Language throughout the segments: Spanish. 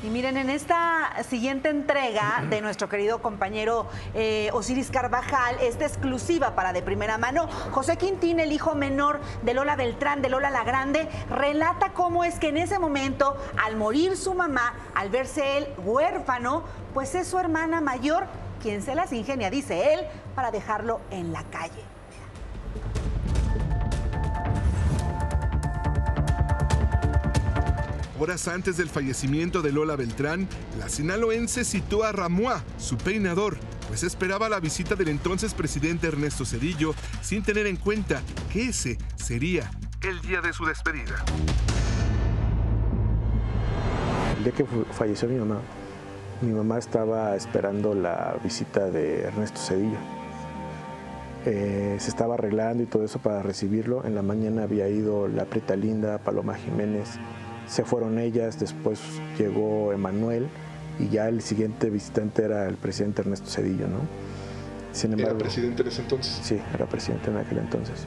Y miren, en esta siguiente entrega de nuestro querido compañero eh, Osiris Carvajal, esta exclusiva para de primera mano, José Quintín, el hijo menor de Lola Beltrán, de Lola la Grande, relata cómo es que en ese momento, al morir su mamá, al verse él huérfano, pues es su hermana mayor quien se las ingenia, dice él, para dejarlo en la calle. Horas antes del fallecimiento de Lola Beltrán, la sinaloense citó a Ramoa, su peinador, pues esperaba la visita del entonces presidente Ernesto Cedillo, sin tener en cuenta que ese sería el día de su despedida. El día que falleció mi mamá, mi mamá estaba esperando la visita de Ernesto Cedillo. Eh, se estaba arreglando y todo eso para recibirlo. En la mañana había ido la Preta Linda, Paloma Jiménez, se fueron ellas, después llegó Emanuel y ya el siguiente visitante era el presidente Ernesto Cedillo, ¿no? ¿Era presidente en ese entonces? Sí, era presidente en aquel entonces.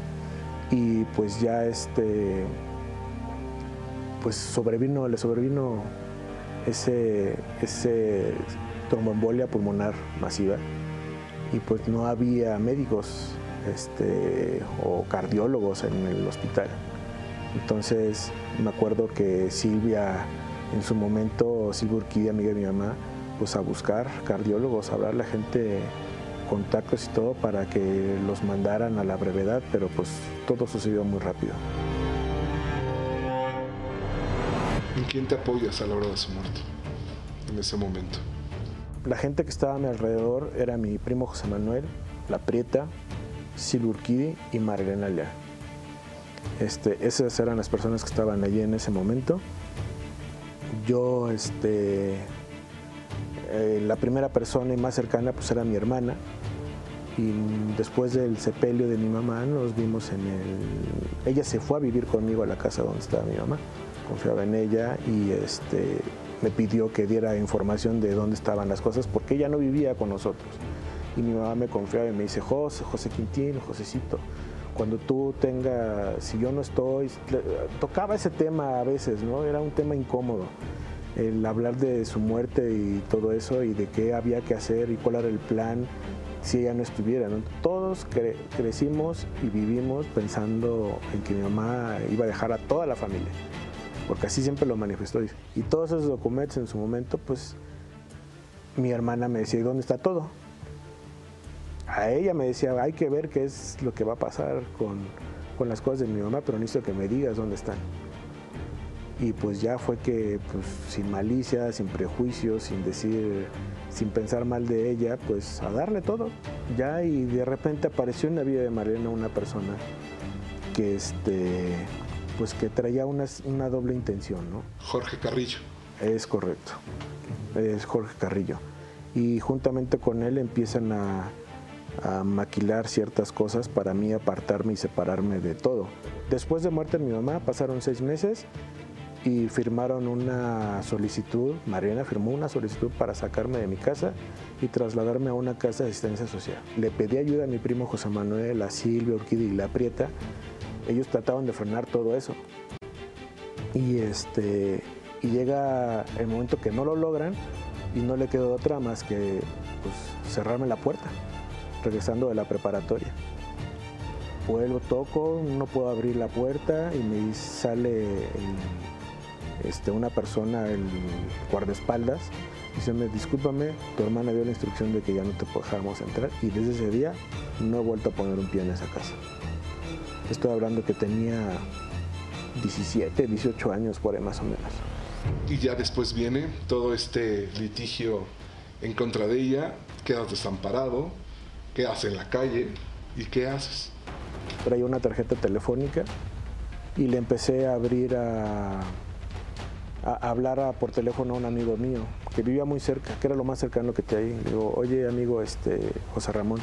Y pues ya este, pues sobrevino, le sobrevino ese, ese tromboembolia pulmonar masiva y pues no había médicos este, o cardiólogos en el hospital. Entonces me acuerdo que Silvia, en su momento, Silvia Urquía, amiga de mi mamá, pues a buscar cardiólogos, a hablar a la gente, contactos y todo para que los mandaran a la brevedad, pero pues todo sucedió muy rápido. ¿En quién te apoyas a la hora de su muerte, en ese momento? La gente que estaba a mi alrededor era mi primo José Manuel, La Prieta, Silvia Urquidi y Marilena Lea. Este, esas eran las personas que estaban allí en ese momento. Yo, este, eh, la primera persona y más cercana pues era mi hermana. Y después del sepelio de mi mamá nos vimos en el... Ella se fue a vivir conmigo a la casa donde estaba mi mamá. Confiaba en ella y este, me pidió que diera información de dónde estaban las cosas porque ella no vivía con nosotros. Y mi mamá me confiaba y me dice, José, José Quintín, Josecito, cuando tú tengas, si yo no estoy, tocaba ese tema a veces, ¿no? Era un tema incómodo, el hablar de su muerte y todo eso y de qué había que hacer y cuál era el plan si ella no estuviera. Todos crecimos y vivimos pensando en que mi mamá iba a dejar a toda la familia, porque así siempre lo manifestó. Y todos esos documentos en su momento, pues mi hermana me decía, ¿y dónde está todo? A ella me decía, hay que ver qué es lo que va a pasar con, las cosas de mi mamá, pero necesito que me digas dónde están. Y pues ya fue que, pues, sin malicia, sin prejuicios, sin decir, sin pensar mal de ella, pues a darle todo. Ya y de repente apareció en la vida de Mariana una persona que, este, pues que traía una, una doble intención, ¿no? Jorge Carrillo. Es correcto, es Jorge Carrillo. Y juntamente con él empiezan a, a maquilar ciertas cosas para mí apartarme y separarme de todo. Después de muerte de mi mamá pasaron seis meses y firmaron una solicitud, Mariana firmó una solicitud para sacarme de mi casa y trasladarme a una casa de asistencia social. Le pedí ayuda a mi primo José Manuel, a Silvia, Urquidi y La Prieta. Ellos trataban de frenar todo eso. Y, este, y llega el momento que no lo logran y no le quedó otra más que pues, cerrarme la puerta regresando de la preparatoria. Vuelvo, toco, no puedo abrir la puerta y me sale este, una persona, el guardaespaldas, diciendo, discúlpame, tu hermana dio la instrucción de que ya no te dejáramos entrar y desde ese día no he vuelto a poner un pie en esa casa. Estoy hablando que tenía 17, 18 años por ahí más o menos. Y ya después viene todo este litigio en contra de ella, quedas desamparado, qué haces en la calle y qué haces. Traía una tarjeta telefónica y le empecé a abrir a, hablar por teléfono a un amigo mío que vivía muy cerca, que era lo más cercano que te hay. Le digo, oye amigo, este, José Ramón,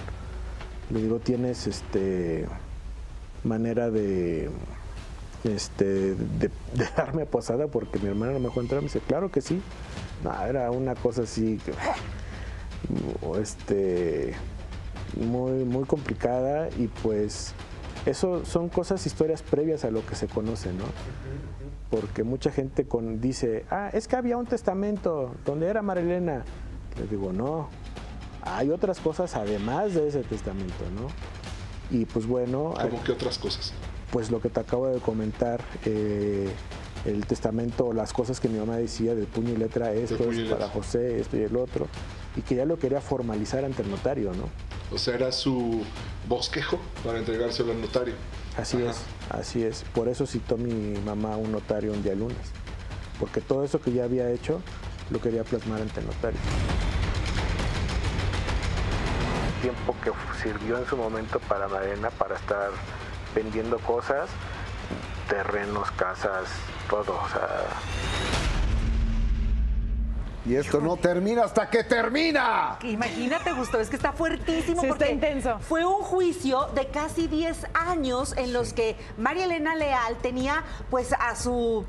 le digo, ¿tienes este manera de este, de, darme posada porque mi hermana no me dejó entrar. Me dice, claro que sí. Era una cosa así, que, este, muy, complicada y pues Eso son cosas, historias previas a lo que se conoce, ¿no? Porque mucha gente con, dice, ah, es que había un testamento donde era Marilena. Les digo, no, hay otras cosas además de ese testamento, ¿no? Y pues bueno... ¿Cómo que otras cosas? Pues lo que te acabo de comentar, eh, el testamento, las cosas que mi mamá decía de puño y letra, esto es para José, esto y el otro, y que ya lo quería formalizar ante el notario, ¿no? O sea, era su bosquejo para entregárselo al notario. Así es, así es. Por eso citó mi mamá a un notario un día lunes, porque todo eso que ya había hecho lo quería plasmar ante el notario. El tiempo que sirvió en su momento para Marena para estar vendiendo cosas, terrenos, casas, todo, o sea... Y esto no termina hasta que termina. Imagínate, Gustavo, es que está fuertísimo Sí, está porque intenso. fue un juicio de casi 10 años en los que María Elena Leal tenía pues a su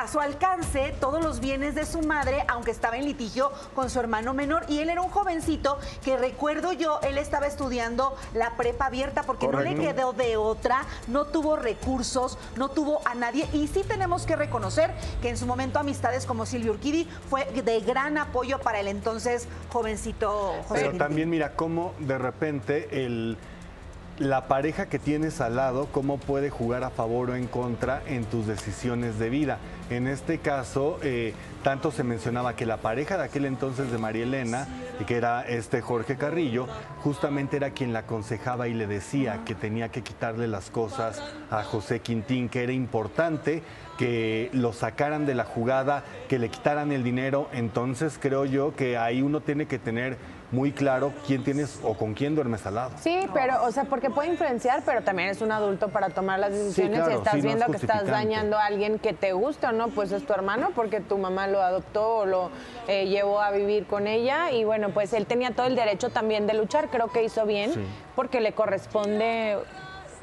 a su alcance todos los bienes de su madre, aunque estaba en litigio con su hermano menor. Y él era un jovencito que recuerdo yo, él estaba estudiando la prepa abierta porque no le quedó de otra, no tuvo recursos, no tuvo a nadie. Y sí tenemos que reconocer que en su momento amistades como Silvio Urquidi fue de gran apoyo para el entonces jovencito José Pero también mira cómo de repente el, la pareja que tienes al lado, cómo puede jugar a favor o en contra en tus decisiones de vida. En este caso, eh, tanto se mencionaba que la pareja de aquel entonces de María Elena, que era este Jorge Carrillo, justamente era quien la aconsejaba y le decía que tenía que quitarle las cosas a José Quintín, que era importante que lo sacaran de la jugada, que le quitaran el dinero. Entonces creo yo que ahí uno tiene que tener muy claro quién tienes o con quién duermes al lado. Sí, pero, o sea, porque puede influenciar, pero también es un adulto para tomar las decisiones claro, y estás sí, no es viendo que estás dañando a alguien que te gusta o no, pues es tu hermano porque tu mamá lo adoptó o lo eh, llevó a vivir con ella y bueno, pues él tenía todo el derecho también de luchar, creo que hizo bien Sí. porque le corresponde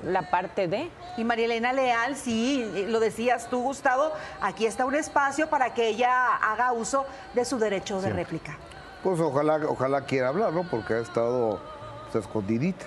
la parte de... Y María Elena Leal, sí, lo decías tú, Gustavo, aquí está un espacio para que ella haga uso de su derecho de réplica. Pues ojalá, ojalá quiera hablar, ¿no? Porque ha estado pues, escondidita.